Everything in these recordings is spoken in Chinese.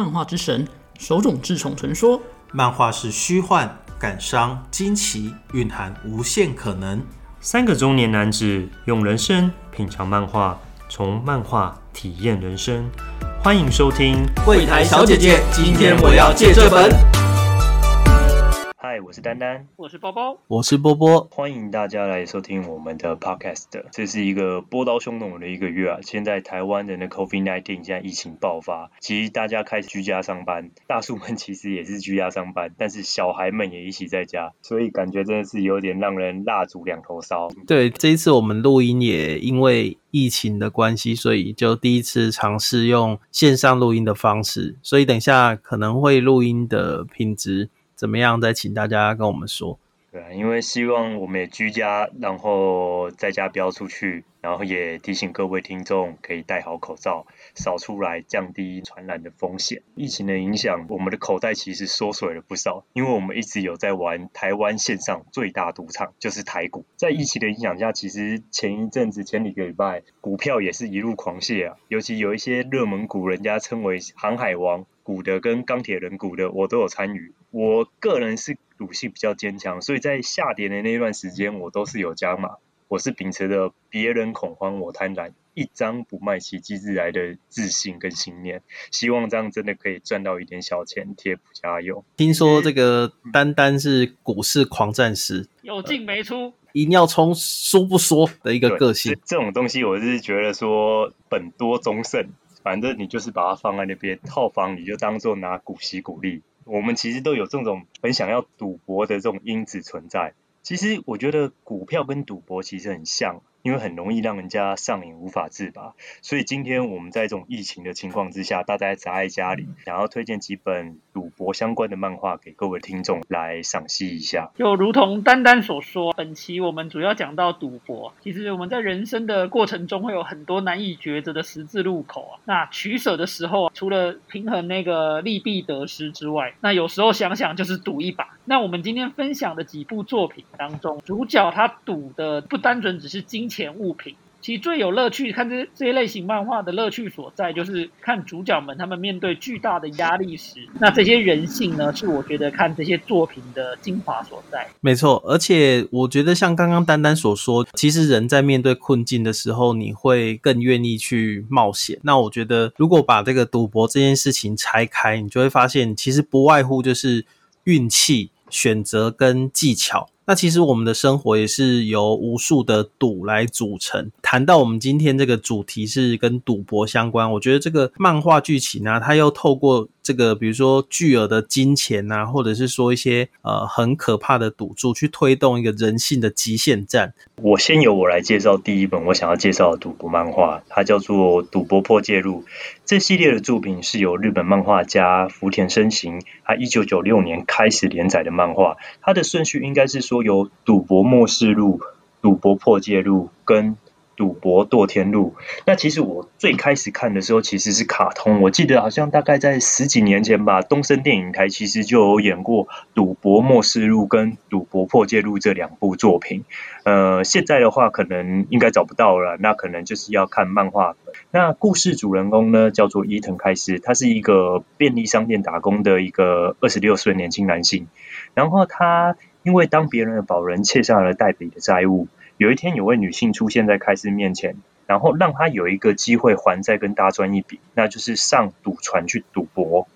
漫画之神，手冢治虫曾说：“漫画是虚幻、感伤、惊奇，蕴含无限可能。”三个中年男子用人生品尝漫画，从漫画体验人生。欢迎收听《柜台小姐姐》，今天我要借这本。嗨，我是丹丹，我是包包，我是波波，欢迎大家来收听我们的 podcast。这是一个波涛汹涌的一个月啊！现在台湾的那 COVID nineteen 现在疫情爆发，其实大家开始居家上班，大叔们 其实也是居家上班，但是小孩们也一起在家，所以感觉真的是有点让人蜡烛两头烧。对，这一次我们录音也因为疫情的关系，所以就第一次尝试用线上录音的方式，所以等一下可能会录音的品质。怎么样？再请大家跟我们说。对，因为希望我们也居家，然后在家不要出去，然后也提醒各位听众可以戴好口罩，少出来，降低传染的风险。疫情的影响，我们的口袋其实缩水了不少，因为我们一直有在玩台湾线上最大赌场，就是台股。在疫情的影响下，其实前一阵子、前几个礼拜，股票也是一路狂泻啊，尤其有一些热门股，人家称为航海王。股的跟钢铁人股的我都有参与，我个人是赌性比较坚强，所以在下跌的那段时间我都是有加码。我是秉持着别人恐慌我贪婪，一张不卖奇迹自来的自信跟信念，希望这样真的可以赚到一点小钱贴补家用。听说这个单单是股市狂战士，有进没出，一定要冲输不说的一个个性。这种东西我是觉得说本多终胜。反正你就是把它放在那边，套房你就当做拿股息股利。我们其实都有这种很想要赌博的这种因子存在。其实我觉得股票跟赌博其实很像。因为很容易让人家上瘾无法自拔，所以今天我们在这种疫情的情况之下，大家宅在家里，想要推荐几本赌博相关的漫画给各位听众来赏析一下。就如同丹丹所说，本期我们主要讲到赌博。其实我们在人生的过程中会有很多难以抉择的十字路口啊。那取舍的时候，除了平衡那个利弊得失之外，那有时候想想就是赌一把。那我们今天分享的几部作品当中，主角他赌的不单纯只是金。钱物品，其实最有乐趣看这这些类型漫画的乐趣所在，就是看主角们他们面对巨大的压力时，那这些人性呢，是我觉得看这些作品的精华所在。没错，而且我觉得像刚刚丹丹所说，其实人在面对困境的时候，你会更愿意去冒险。那我觉得，如果把这个赌博这件事情拆开，你就会发现，其实不外乎就是运气、选择跟技巧。那其实我们的生活也是由无数的赌来组成。谈到我们今天这个主题是跟赌博相关，我觉得这个漫画剧情呢，它又透过这个，比如说巨额的金钱呐，或者是说一些呃很可怕的赌注，去推动一个人性的极限战。我先由我来介绍第一本我想要介绍的赌博漫画，它叫做《赌博破戒录》。这系列的作品是由日本漫画家福田伸行，他一九九六年开始连载的漫画。它的顺序应该是说有《赌博末世录》《赌博破戒录》跟赌博堕天路，那其实我最开始看的时候其实是卡通，我记得好像大概在十几年前吧，东森电影台其实就有演过《赌博末世录》跟《赌博破戒录》这两部作品。呃，现在的话可能应该找不到了，那可能就是要看漫画。那故事主人公呢叫做伊藤开司，他是一个便利商店打工的一个二十六岁年轻男性，然后他因为当别人的保人欠下了代笔的债务。有一天，有位女性出现在开司面前，然后让他有一个机会还债跟大赚一笔，那就是上赌船去赌博。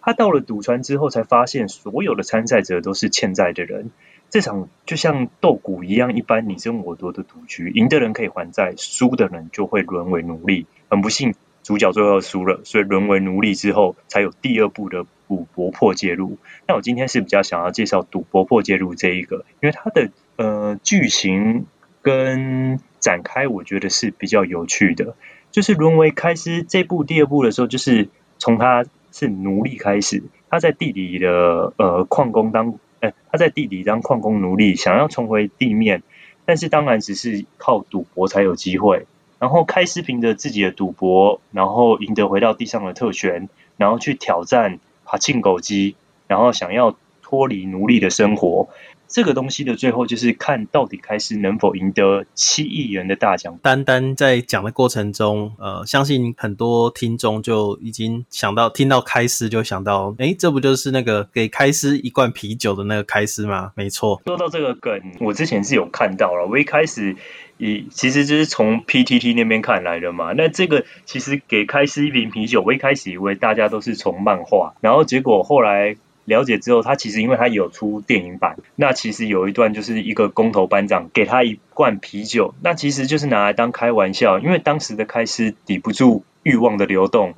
他到了赌船之后，才发现所有的参赛者都是欠债的人。这场就像斗鼓一样，一般你争我夺的赌局，赢的人可以还债，输的人就会沦为奴隶。很不幸，主角最后输了，所以沦为奴隶之后，才有第二部的赌博破戒录。那我今天是比较想要介绍赌博破戒录这一个，因为它的呃剧情。跟展开，我觉得是比较有趣的。就是沦为开司这部第二部的时候，就是从他是奴隶开始，他在地里的呃矿工当，哎，他在地里当矿工奴隶，想要重回地面，但是当然只是靠赌博才有机会。然后开司凭着自己的赌博，然后赢得回到地上的特权，然后去挑战爬进狗机，然后想要脱离奴隶的生活。这个东西的最后就是看到底开司能否赢得七亿元的大奖。单单在讲的过程中，呃，相信很多听众就已经想到，听到开司就想到，哎，这不就是那个给开司一罐啤酒的那个开司吗？没错。说到这个梗，我之前是有看到了，我一开始以其实就是从 PTT 那边看来的嘛。那这个其实给开司一瓶啤酒，我一开始以为大家都是从漫画，然后结果后来。了解之后，他其实因为他有出电影版，那其实有一段就是一个工头班长给他一罐啤酒，那其实就是拿来当开玩笑，因为当时的开司抵不住欲望的流动，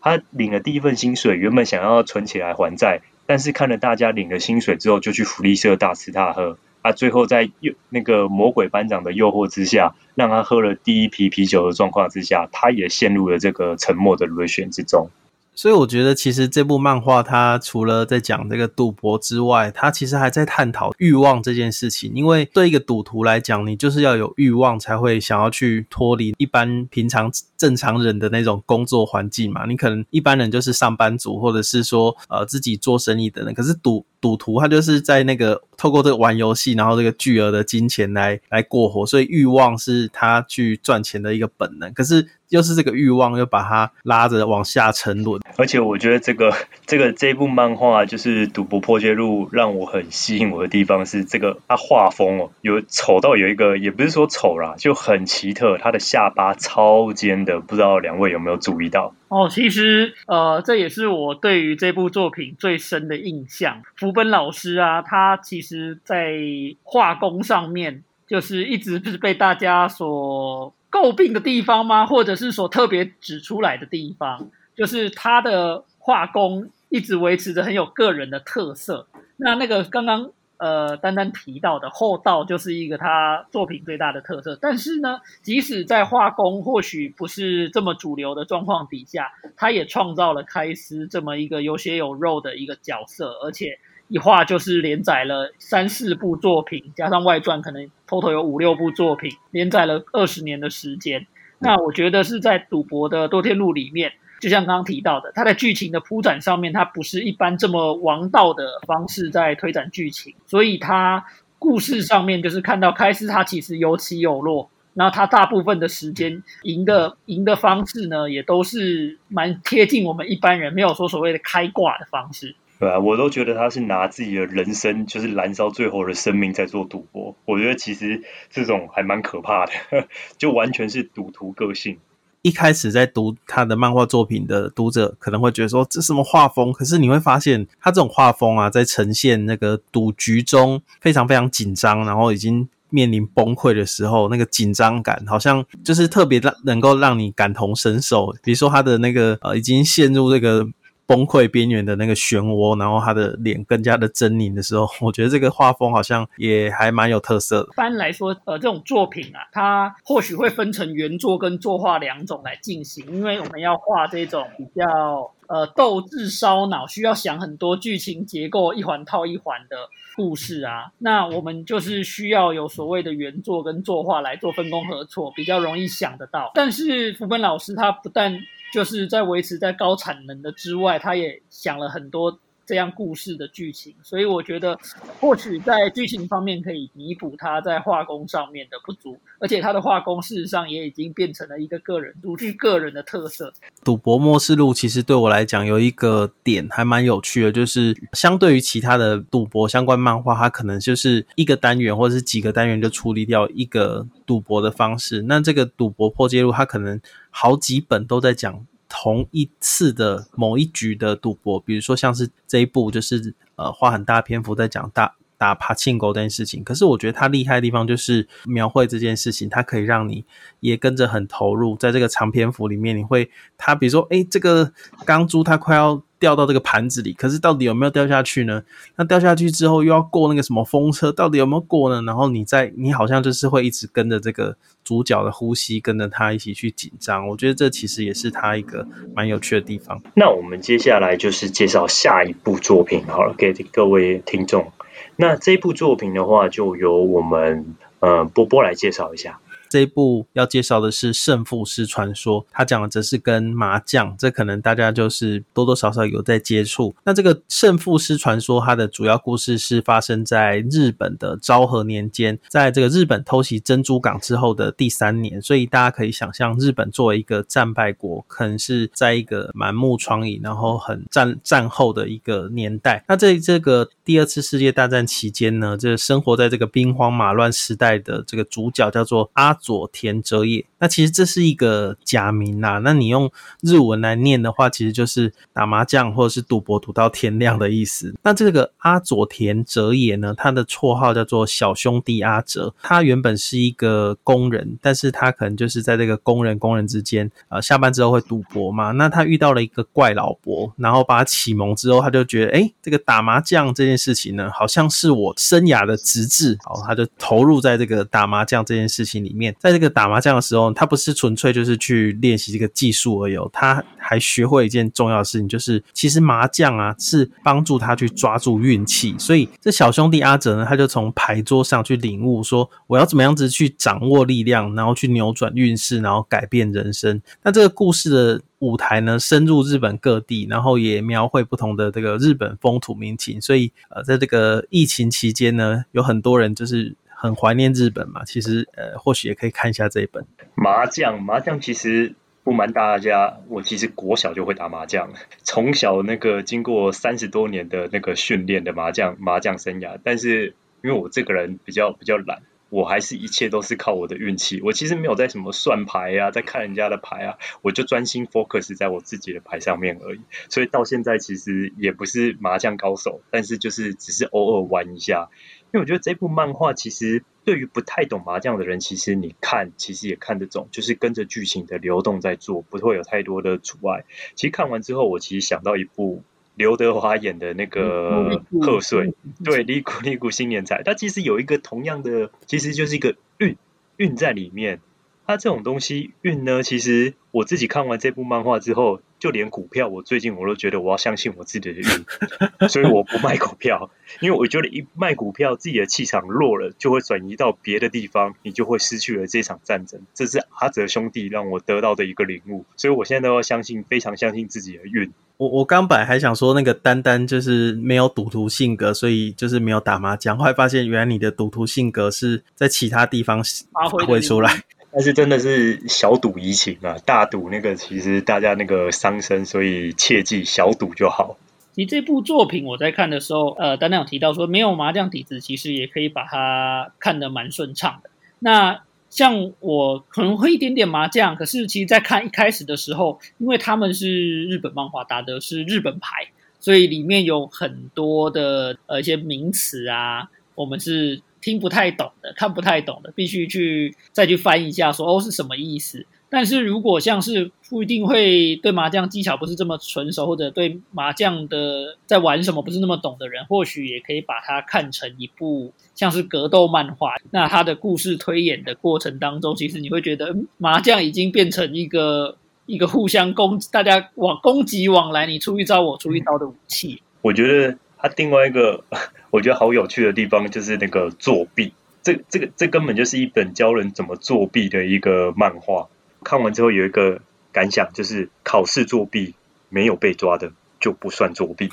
他领了第一份薪水，原本想要存起来还债，但是看了大家领了薪水之后就去福利社大吃大喝，啊，最后在诱那个魔鬼班长的诱惑之下，让他喝了第一瓶啤酒的状况之下，他也陷入了这个沉默的螺旋之中。所以我觉得，其实这部漫画它除了在讲这个赌博之外，它其实还在探讨欲望这件事情。因为对一个赌徒来讲，你就是要有欲望，才会想要去脱离一般平常正常人的那种工作环境嘛。你可能一般人就是上班族，或者是说呃自己做生意的人。可是赌赌徒他就是在那个透过这个玩游戏，然后这个巨额的金钱来来过活，所以欲望是他去赚钱的一个本能。可是。又是这个欲望，又把他拉着往下沉沦。而且我觉得这个这个这部漫画就是《赌博破戒录》，让我很吸引我的地方是这个它画风哦，有丑到有一个，也不是说丑啦，就很奇特。他的下巴超尖的，不知道两位有没有注意到？哦，其实呃，这也是我对于这部作品最深的印象。福本老师啊，他其实在画工上面，就是一直是被大家所。诟病的地方吗？或者是所特别指出来的地方，就是他的画工一直维持着很有个人的特色。那那个刚刚呃丹丹提到的厚道，就是一个他作品最大的特色。但是呢，即使在画工或许不是这么主流的状况底下，他也创造了开司这么一个有血有肉的一个角色，而且。一画就是连载了三四部作品，加上外传，可能偷偷有五六部作品，连载了二十年的时间。那我觉得是在赌博的多天路里面，就像刚刚提到的，它在剧情的铺展上面，它不是一般这么王道的方式在推展剧情，所以它故事上面就是看到开始它其实有起有落，然后它大部分的时间赢的赢的方式呢，也都是蛮贴近我们一般人，没有说所谓的开挂的方式。对啊，我都觉得他是拿自己的人生，就是燃烧最后的生命在做赌博。我觉得其实这种还蛮可怕的，就完全是赌徒个性。一开始在读他的漫画作品的读者可能会觉得说这什么画风，可是你会发现他这种画风啊，在呈现那个赌局中非常非常紧张，然后已经面临崩溃的时候，那个紧张感好像就是特别让能够让你感同身受。比如说他的那个呃，已经陷入这个。崩溃边缘的那个漩涡，然后他的脸更加的狰狞的时候，我觉得这个画风好像也还蛮有特色的。一般来说，呃，这种作品啊，它或许会分成原作跟作画两种来进行，因为我们要画这种比较呃斗智烧脑，需要想很多剧情结构，一环套一环的故事啊，那我们就是需要有所谓的原作跟作画来做分工合作，比较容易想得到。但是福本老师他不但就是在维持在高产能的之外，他也想了很多这样故事的剧情，所以我觉得或许在剧情方面可以弥补他在画工上面的不足，而且他的画工事实上也已经变成了一个个人独具个人的特色。赌博末世录其实对我来讲有一个点还蛮有趣的，就是相对于其他的赌博相关漫画，它可能就是一个单元或者是几个单元就处理掉一个赌博的方式，那这个赌博破戒录它可能。好几本都在讲同一次的某一局的赌博，比如说像是这一部，就是呃花很大篇幅在讲大打爬庆狗这件事情。可是我觉得它厉害的地方就是描绘这件事情，它可以让你也跟着很投入，在这个长篇幅里面，你会它比如说，哎，这个钢珠它快要。掉到这个盘子里，可是到底有没有掉下去呢？那掉下去之后又要过那个什么风车，到底有没有过呢？然后你在，你好像就是会一直跟着这个主角的呼吸，跟着他一起去紧张。我觉得这其实也是他一个蛮有趣的地方。那我们接下来就是介绍下一部作品好了，给各位听众。那这部作品的话，就由我们呃波波来介绍一下。这一部要介绍的是《胜负师传说》，它讲的则是跟麻将，这可能大家就是多多少少有在接触。那这个《胜负师传说》它的主要故事是发生在日本的昭和年间，在这个日本偷袭珍珠港之后的第三年，所以大家可以想象，日本作为一个战败国，可能是在一个满目疮痍，然后很战战后的一个年代。那在这个第二次世界大战期间呢，这生活在这个兵荒马乱时代的这个主角叫做阿佐田哲也。那其实这是一个假名呐，那你用日文来念的话，其实就是打麻将或者是赌博赌到天亮的意思。那这个阿佐田哲也呢，他的绰号叫做小兄弟阿哲。他原本是一个工人，但是他可能就是在这个工人工人之间，呃，下班之后会赌博嘛。那他遇到了一个怪老伯，然后把他启蒙之后，他就觉得，哎，这个打麻将这件事情呢，好像是我生涯的直至，好，他就投入在这个打麻将这件事情里面。在这个打麻将的时候，他不是纯粹就是去练习这个技术而已，他还学会一件重要的事情，就是其实麻将啊是帮助他去抓住运气。所以这小兄弟阿哲呢，他就从牌桌上去领悟说，我要怎么样子去掌握力量，然后去扭转运势，然后改变人生。那这个故事的舞台呢，深入日本各地，然后也描绘不同的这个日本风土民情。所以呃，在这个疫情期间呢，有很多人就是。很怀念日本嘛？其实，呃，或许也可以看一下这一本麻将。麻将其实不瞒大家，我其实国小就会打麻将，从小那个经过三十多年的那个训练的麻将麻将生涯。但是因为我这个人比较比较懒，我还是一切都是靠我的运气。我其实没有在什么算牌啊，在看人家的牌啊，我就专心 focus 在我自己的牌上面而已。所以到现在其实也不是麻将高手，但是就是只是偶尔玩一下。因为我觉得这部漫画其实对于不太懂麻将的人，其实你看其实也看得懂，就是跟着剧情的流动在做，不会有太多的阻碍。其实看完之后，我其实想到一部刘德华演的那个贺岁，对，李谷李谷新年彩，它其实有一个同样的，其实就是一个运运在里面。它这种东西运呢，其实我自己看完这部漫画之后。就连股票，我最近我都觉得我要相信我自己的运，所以我不卖股票，因为我觉得一卖股票，自己的气场弱了，就会转移到别的地方，你就会失去了这场战争。这是阿泽兄弟让我得到的一个领悟，所以我现在都要相信，非常相信自己的运。我我刚本来还想说，那个丹丹就是没有赌徒性格，所以就是没有打麻将，后来发现原来你的赌徒性格是在其他地方发挥出来。但是真的是小赌怡情啊，大赌那个其实大家那个伤身，所以切记小赌就好。其实这部作品我在看的时候，呃，丹丹有提到说没有麻将底子，其实也可以把它看得蛮顺畅的。那像我可能会一点点麻将，可是其实在看一开始的时候，因为他们是日本漫画打的是日本牌，所以里面有很多的呃一些名词啊，我们是。听不太懂的，看不太懂的，必须去再去翻一下，说哦是什么意思。但是如果像是不一定会对麻将技巧不是这么纯熟，或者对麻将的在玩什么不是那么懂的人，或许也可以把它看成一部像是格斗漫画。那它的故事推演的过程当中，其实你会觉得麻将已经变成一个一个互相攻，大家往攻击往来，你出一招我出一招的武器。我觉得它另外一个。我觉得好有趣的地方就是那个作弊，这这个这根本就是一本教人怎么作弊的一个漫画。看完之后有一个感想，就是考试作弊没有被抓的就不算作弊。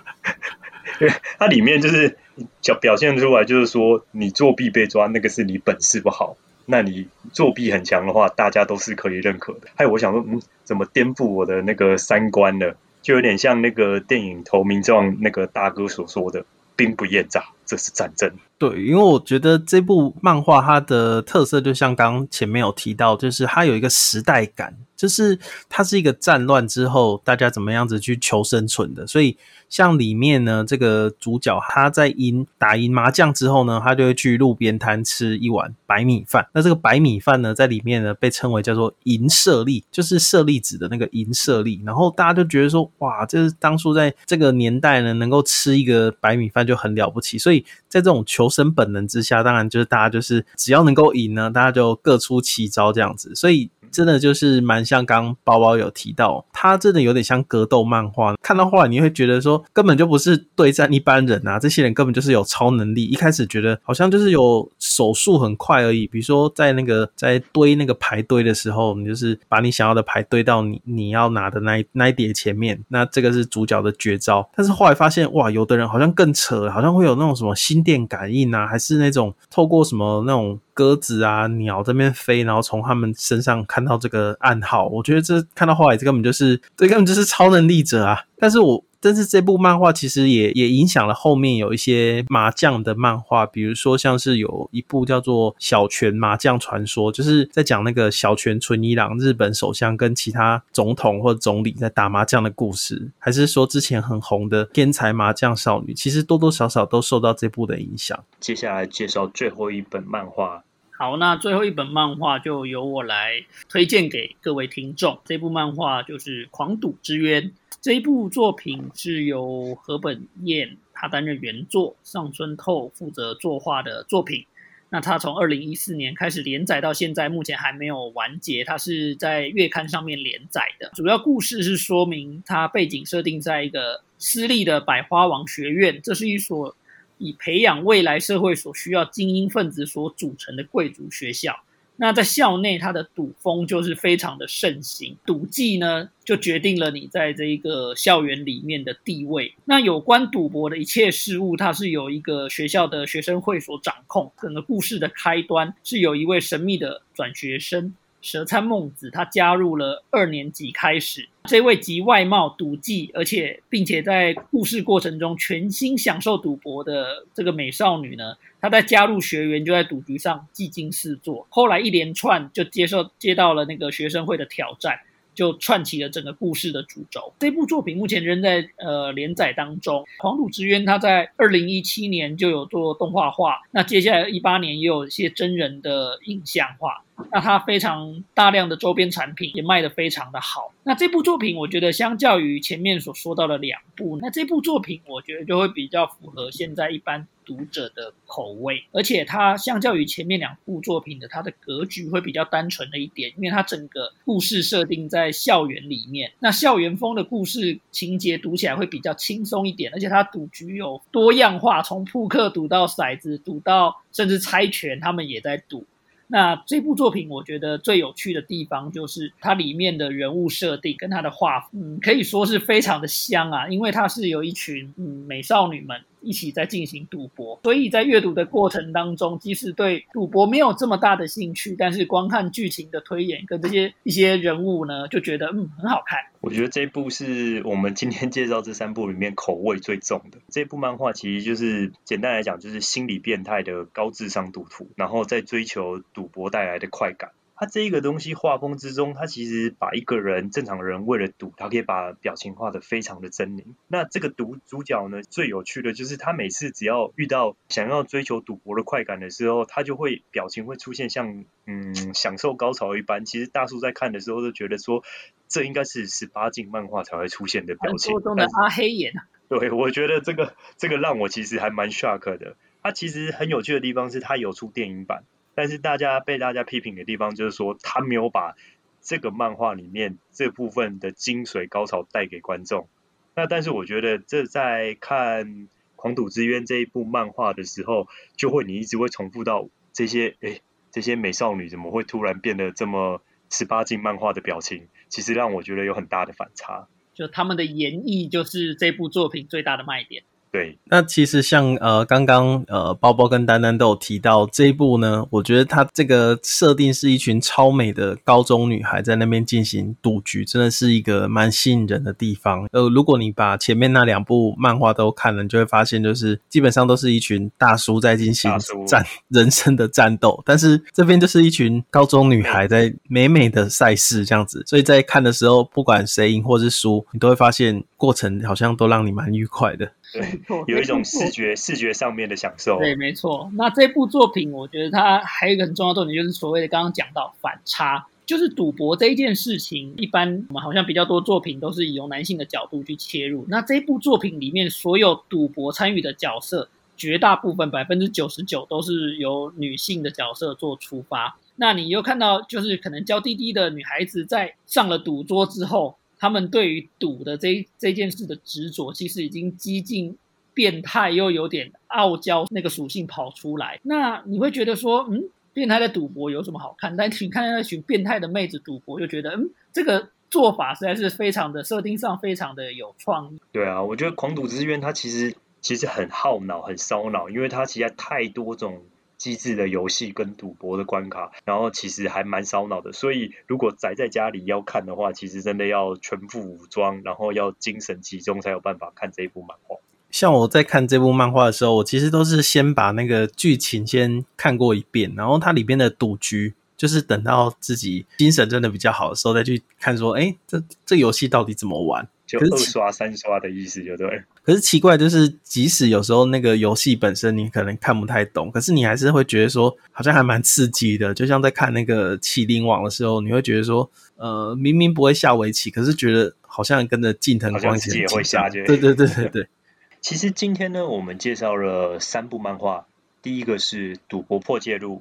它里面就是表表现出来，就是说你作弊被抓，那个是你本事不好；那你作弊很强的话，大家都是可以认可的。还有我想说，嗯，怎么颠覆我的那个三观呢？就有点像那个电影《投名状》那个大哥所说的“兵不厌诈”，这是战争。对，因为我觉得这部漫画它的特色，就像刚前面有提到，就是它有一个时代感，就是它是一个战乱之后大家怎么样子去求生存的，所以。像里面呢，这个主角他在赢打赢麻将之后呢，他就会去路边摊吃一碗白米饭。那这个白米饭呢，在里面呢被称为叫做银舍利，就是舍利子的那个银舍利。然后大家就觉得说，哇，这是当初在这个年代呢，能够吃一个白米饭就很了不起。所以在这种求生本能之下，当然就是大家就是只要能够赢呢，大家就各出奇招这样子。所以真的就是蛮像刚包包有提到，它真的有点像格斗漫画。看到后来你会觉得说，根本就不是对战一般人啊，这些人根本就是有超能力。一开始觉得好像就是有手速很快而已，比如说在那个在堆那个牌堆的时候，你就是把你想要的牌堆到你你要拿的那一那一叠前面，那这个是主角的绝招。但是后来发现，哇，有的人好像更扯，好像会有那种什么心电感应啊，还是那种透过什么那种。鸽子啊，鸟这边飞，然后从他们身上看到这个暗号，我觉得这看到后来，这根本就是，这根本就是超能力者啊！但是我。但是这部漫画其实也也影响了后面有一些麻将的漫画，比如说像是有一部叫做《小泉麻将传说》，就是在讲那个小泉纯一郎日本首相跟其他总统或总理在打麻将的故事，还是说之前很红的《天才麻将少女》，其实多多少少都受到这部的影响。接下来介绍最后一本漫画。好，那最后一本漫画就由我来推荐给各位听众。这部漫画就是《狂赌之渊》。这一部作品是由河本彦他担任原作，上村透负责作画的作品。那他从二零一四年开始连载到现在，目前还没有完结。他是在月刊上面连载的。主要故事是说明他背景设定在一个私立的百花王学院，这是一所。以培养未来社会所需要精英分子所组成的贵族学校，那在校内，它的赌风就是非常的盛行。赌技呢，就决定了你在这一个校园里面的地位。那有关赌博的一切事物，它是由一个学校的学生会所掌控。整个故事的开端是有一位神秘的转学生。蛇参孟子，他加入了二年级开始。这位集外貌、赌技，而且并且在故事过程中全心享受赌博的这个美少女呢，她在加入学员就在赌局上技惊四座。后来一连串就接受接到了那个学生会的挑战。就串起了整个故事的主轴。这部作品目前仍在呃连载当中，《狂赌之渊》它在二零一七年就有做动画化，那接下来一八年也有一些真人的影像化。那它非常大量的周边产品也卖得非常的好。那这部作品我觉得相较于前面所说到的两部，那这部作品我觉得就会比较符合现在一般。读者的口味，而且它相较于前面两部作品的，它的格局会比较单纯的一点，因为它整个故事设定在校园里面，那校园风的故事情节读起来会比较轻松一点，而且它赌局有多样化，从扑克赌到骰子，赌到甚至猜拳，他们也在赌。那这部作品我觉得最有趣的地方就是它里面的人物设定跟它的画，嗯，可以说是非常的香啊，因为它是有一群嗯美少女们。一起在进行赌博，所以在阅读的过程当中，即使对赌博没有这么大的兴趣，但是光看剧情的推演跟这些一些人物呢，就觉得嗯很好看。我觉得这部是我们今天介绍这三部里面口味最重的。这部漫画其实就是简单来讲，就是心理变态的高智商赌徒，然后在追求赌博带来的快感。他这一个东西画风之中，他其实把一个人正常人为了赌，他可以把表情画的非常的狰狞。那这个赌主角呢，最有趣的就是他每次只要遇到想要追求赌博的快感的时候，他就会表情会出现像嗯享受高潮一般。其实大叔在看的时候都觉得说，这应该是十八禁漫画才会出现的表情。中的阿黑眼。对，我觉得这个这个让我其实还蛮 shock 的。他其实很有趣的地方是他有出电影版。但是大家被大家批评的地方就是说，他没有把这个漫画里面这部分的精髓高潮带给观众。那但是我觉得这在看《狂赌之渊》这一部漫画的时候，就会你一直会重复到这些，哎，这些美少女怎么会突然变得这么十八禁漫画的表情？其实让我觉得有很大的反差。就他们的演绎，就是这部作品最大的卖点。对，那其实像呃，刚刚呃，包包跟丹丹都有提到这一部呢，我觉得它这个设定是一群超美的高中女孩在那边进行赌局，真的是一个蛮吸引人的地方。呃，如果你把前面那两部漫画都看了，你就会发现，就是基本上都是一群大叔在进行战 人生的战斗，但是这边就是一群高中女孩在美美的赛事这样子，所以在看的时候，不管谁赢或是输，你都会发现过程好像都让你蛮愉快的。对，有一种视觉视觉上面的享受。对，没错。那这部作品，我觉得它还有一个很重要的重点，就是所谓的刚刚讲到反差，就是赌博这一件事情，一般我们好像比较多作品都是以由男性的角度去切入。那这部作品里面所有赌博参与的角色，绝大部分百分之九十九都是由女性的角色做出发。那你又看到，就是可能娇滴滴的女孩子在上了赌桌之后，他们对于赌的这这件事的执着，其实已经激进、变态又有点傲娇那个属性跑出来。那你会觉得说，嗯，变态的赌博有什么好看？但你看那群变态的妹子赌博，就觉得，嗯，这个做法实在是非常的设定上非常的有创意。对啊，我觉得《狂赌之渊》它其实其实很耗脑、很烧脑，因为它其实太多种。机制的游戏跟赌博的关卡，然后其实还蛮烧脑的。所以如果宅在家里要看的话，其实真的要全副武装，然后要精神集中才有办法看这一部漫画。像我在看这部漫画的时候，我其实都是先把那个剧情先看过一遍，然后它里边的赌局，就是等到自己精神真的比较好的时候再去看，说，哎，这这游戏到底怎么玩？就二刷三刷的意思，就对。可是奇怪，就是即使有时候那个游戏本身你可能看不太懂，可是你还是会觉得说，好像还蛮刺激的。就像在看那个《麒麟王》的时候，你会觉得说，呃，明明不会下围棋，可是觉得好像跟着近藤光也会下。对对对对对。其实今天呢，我们介绍了三部漫画，第一个是《赌博破戒录》，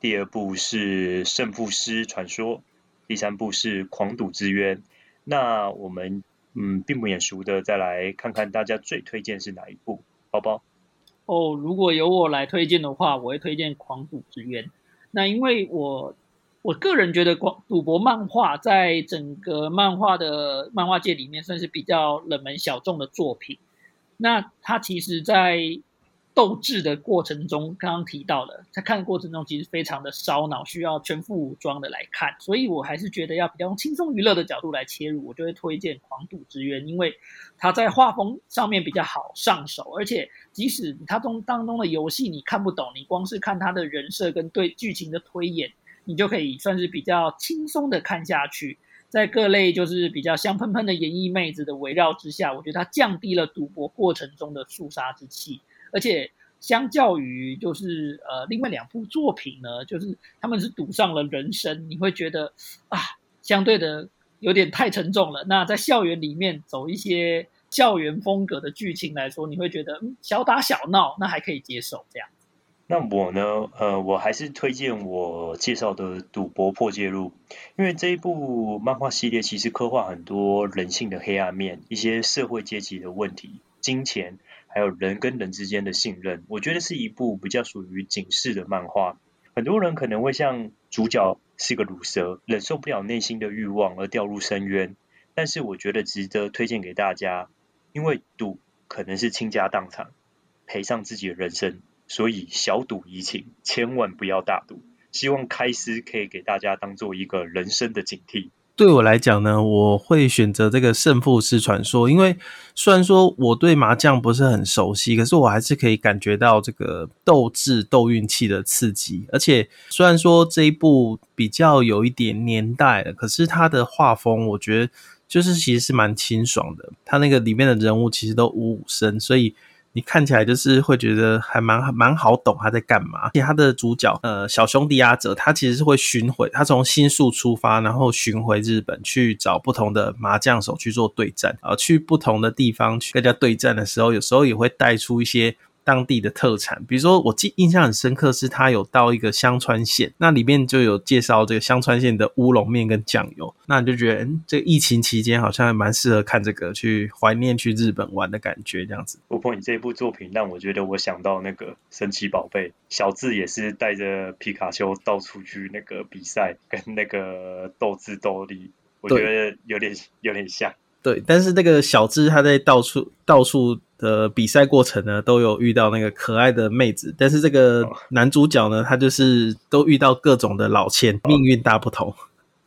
第二部是《胜负师传说》，第三部是《狂赌之渊》。那我们。嗯，并不眼熟的，再来看看大家最推荐是哪一部？包包哦，如果由我来推荐的话，我会推荐《狂赌之渊》。那因为我我个人觉得，广赌博漫画在整个漫画的漫画界里面算是比较冷门小众的作品。那它其实，在斗智的过程中，刚刚提到了，在看的过程中其实非常的烧脑，需要全副武装的来看，所以我还是觉得要比较用轻松娱乐的角度来切入，我就会推荐《狂赌之渊》，因为它在画风上面比较好上手，而且即使它中当中的游戏你看不懂，你光是看它的人设跟对剧情的推演，你就可以算是比较轻松的看下去，在各类就是比较香喷喷的演艺妹子的围绕之下，我觉得它降低了赌博过程中的肃杀之气。而且，相较于就是呃，另外两部作品呢，就是他们是赌上了人生，你会觉得啊，相对的有点太沉重了。那在校园里面走一些校园风格的剧情来说，你会觉得嗯小打小闹，那还可以接受这样。那我呢，呃，我还是推荐我介绍的《赌博破戒录》，因为这一部漫画系列其实刻画很多人性的黑暗面，一些社会阶级的问题，金钱。还有人跟人之间的信任，我觉得是一部比较属于警示的漫画。很多人可能会像主角是个乳蛇，忍受不了内心的欲望而掉入深渊。但是我觉得值得推荐给大家，因为赌可能是倾家荡产，赔上自己的人生，所以小赌怡情，千万不要大赌。希望开司可以给大家当做一个人生的警惕。对我来讲呢，我会选择这个胜负师传说，因为虽然说我对麻将不是很熟悉，可是我还是可以感觉到这个斗智斗运气的刺激。而且虽然说这一部比较有一点年代了，可是它的画风我觉得就是其实是蛮清爽的。它那个里面的人物其实都五五身，所以。你看起来就是会觉得还蛮蛮好懂他在干嘛，而且他的主角呃小兄弟阿哲，他其实是会巡回，他从新宿出发，然后巡回日本去找不同的麻将手去做对战啊，去不同的地方去跟人家对战的时候，有时候也会带出一些。当地的特产，比如说我记印象很深刻，是他有到一个香川县，那里面就有介绍这个香川县的乌龙面跟酱油，那你就觉得，嗯，这疫情期间好像还蛮适合看这个，去怀念去日本玩的感觉，这样子。不过你这部作品让我觉得我想到那个神奇宝贝，小智也是带着皮卡丘到处去那个比赛，跟那个斗智斗力，我觉得有点有点像。对，但是那个小智他在到处到处的比赛过程呢，都有遇到那个可爱的妹子，但是这个男主角呢，他就是都遇到各种的老千，命运大不同。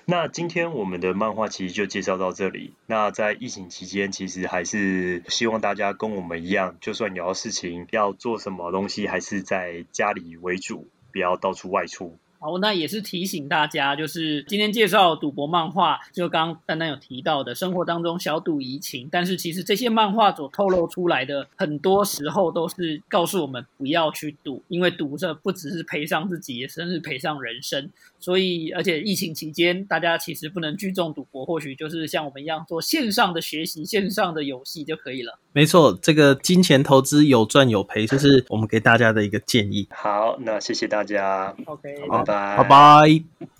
那今天我们的漫画其实就介绍到这里。那在疫情期间，其实还是希望大家跟我们一样，就算有事情要做什么东西，还是在家里为主，不要到处外出。好，那也是提醒大家，就是今天介绍赌博漫画，就刚刚丹丹有提到的，生活当中小赌怡情。但是其实这些漫画所透露出来的，很多时候都是告诉我们不要去赌，因为赌这不只是赔上自己，也甚至赔上人生。所以，而且疫情期间，大家其实不能聚众赌博，或许就是像我们一样做线上的学习、线上的游戏就可以了。没错，这个金钱投资有赚有赔，这是我们给大家的一个建议。好，那谢谢大家。OK，拜拜，拜拜。